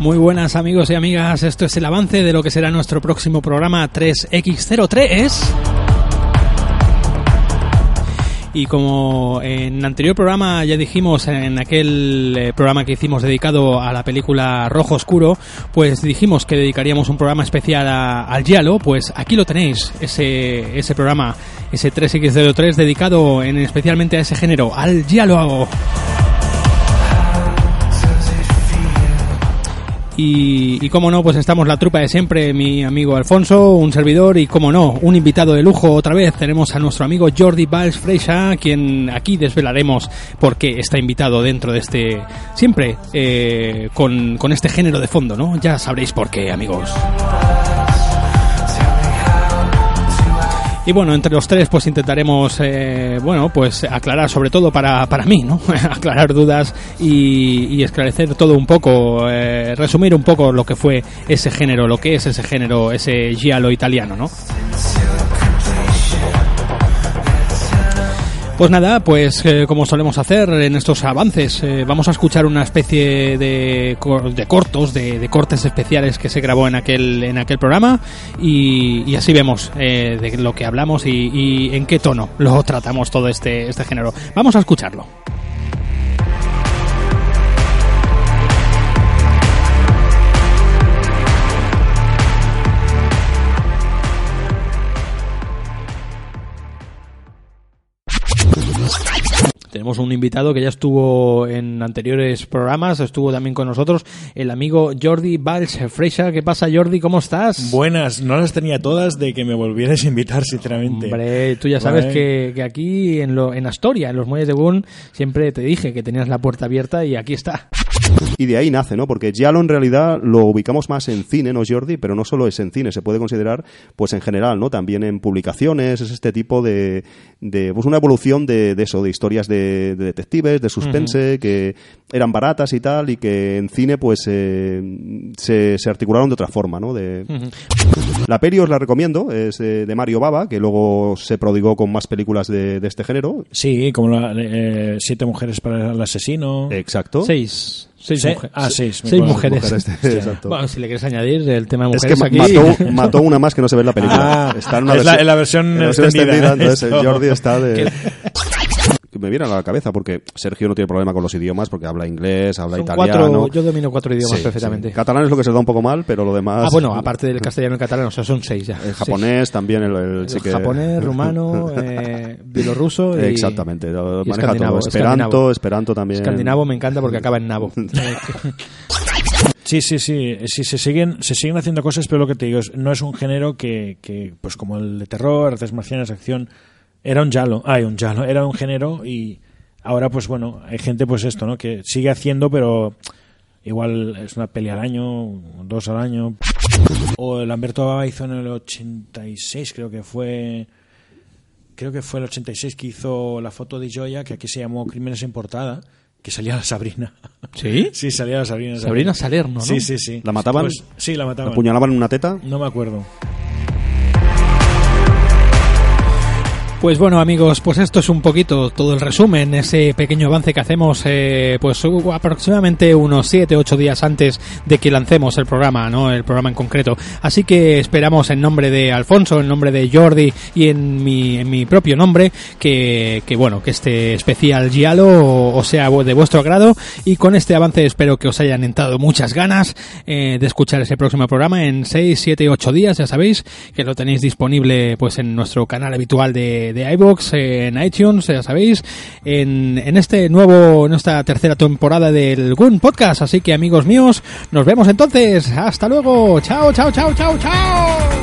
Muy buenas amigos y amigas, esto es el avance de lo que será nuestro próximo programa 3X03. Y como en anterior programa ya dijimos, en aquel eh, programa que hicimos dedicado a la película Rojo Oscuro, pues dijimos que dedicaríamos un programa especial a- al Giallo, pues aquí lo tenéis, ese, ese programa, ese 3X03 dedicado en, especialmente a ese género, al Giallo. Y, y como no, pues estamos la trupa de siempre, mi amigo Alfonso, un servidor y como no, un invitado de lujo otra vez. Tenemos a nuestro amigo Jordi Valls Freixa, quien aquí desvelaremos por qué está invitado dentro de este, siempre eh, con, con este género de fondo, ¿no? Ya sabréis por qué, amigos. Y bueno, entre los tres pues intentaremos, eh, bueno, pues aclarar sobre todo para, para mí, ¿no? aclarar dudas y, y esclarecer todo un poco, eh, resumir un poco lo que fue ese género, lo que es ese género, ese giallo italiano, ¿no? Pues nada, pues eh, como solemos hacer en estos avances, eh, vamos a escuchar una especie de, de cortos, de, cortes especiales que se grabó en aquel, en aquel programa y, y así vemos eh, de lo que hablamos y, y en qué tono lo tratamos todo este, este género. Vamos a escucharlo. Tenemos un invitado que ya estuvo en anteriores programas, estuvo también con nosotros, el amigo Jordi Valls Freixa. ¿Qué pasa, Jordi? ¿Cómo estás? Buenas, no las tenía todas de que me volvieras a invitar, sinceramente. Hombre, tú ya sabes Vale. que, que aquí en, lo, en Astoria, en los muelles de Boone, siempre te dije que tenías la puerta abierta y aquí está. Y de ahí nace, ¿no? Porque Giallo en realidad lo ubicamos más en cine, ¿no, Jordi? Pero no solo es en cine, se puede considerar, pues en general, ¿no? También en publicaciones, es este tipo de, de pues una evolución de, de eso, de historias de, de detectives, de suspense, que eran baratas y tal, y que en cine, pues, eh, se, se articularon de otra forma, ¿no? De, La peli os la recomiendo, es de, de Mario Baba, que luego se prodigó con más películas de, de este género. Sí, como la, eh, Siete mujeres para el asesino. Exacto. Seis. Seis, Se- mujeres. ah, seis, Seis mujeres. Mujeres, exacto. Bueno, si le quieres añadir el tema de Es mujeres que aquí. mató, mató una más que no se ve en la película. Ah, está en una es la- en la versión extendida, entonces el. Jordi está de... Que me viene a la cabeza porque Sergio no tiene problema con los idiomas porque habla inglés, habla Son italiano. cuatro, yo domino cuatro idiomas Sí, perfectamente. sí. Catalán es lo que se da un poco mal, pero lo demás... Ah, bueno, aparte del castellano y catalán, o sea, son seis ya. El Seis. japonés también, el, el- El sí que... japonés, rumano, eh, bielorruso y... Exactamente, lo y maneja escandinavo, todo. Esperanto, Esperanto también. Escandinavo me encanta porque acaba en nabo. Sí, sí, sí, sí, se siguen, se siguen haciendo cosas, pero lo que te digo es, no es un género que, que, pues como el de terror, artes marciales, acción, era un yalo, ay, un yalo, era un género y ahora pues bueno, hay gente pues esto, ¿no? Que sigue haciendo, pero igual es una peli al año, dos al año. O Lamberto Baba hizo en el 86, creo que fue, creo que fue el 86 que hizo la foto de Joya, que aquí se llamó Crímenes en portada, que salía la Sabrina. ¿Sí? Sí, salía la Sabrina. Sabrina Salerno, ¿no? Sí, sí, sí. ¿La mataban? Pues, sí, la ¿La mataban. apuñalaban en una teta? No me acuerdo. Pues bueno amigos, pues esto es un poquito todo el resumen, ese pequeño avance que hacemos eh, pues uh, aproximadamente unos 7, 8 días antes de que lancemos el programa, ¿no? El programa en concreto. Así que esperamos en nombre de Alfonso, en nombre de Jordi y en mi, en mi propio nombre que, que bueno, que este especial Giallo os sea de vuestro agrado y con este avance espero que os hayan entrado muchas ganas eh, de escuchar ese próximo programa en 6, 7, 8 días, ya sabéis que lo tenéis disponible pues en nuestro canal habitual de de, de en iTunes, ya sabéis, en, en este nuevo, en esta tercera temporada del Gun Podcast. Así que amigos míos, nos vemos entonces. Hasta luego. Chao, chao, chao, chao, chao.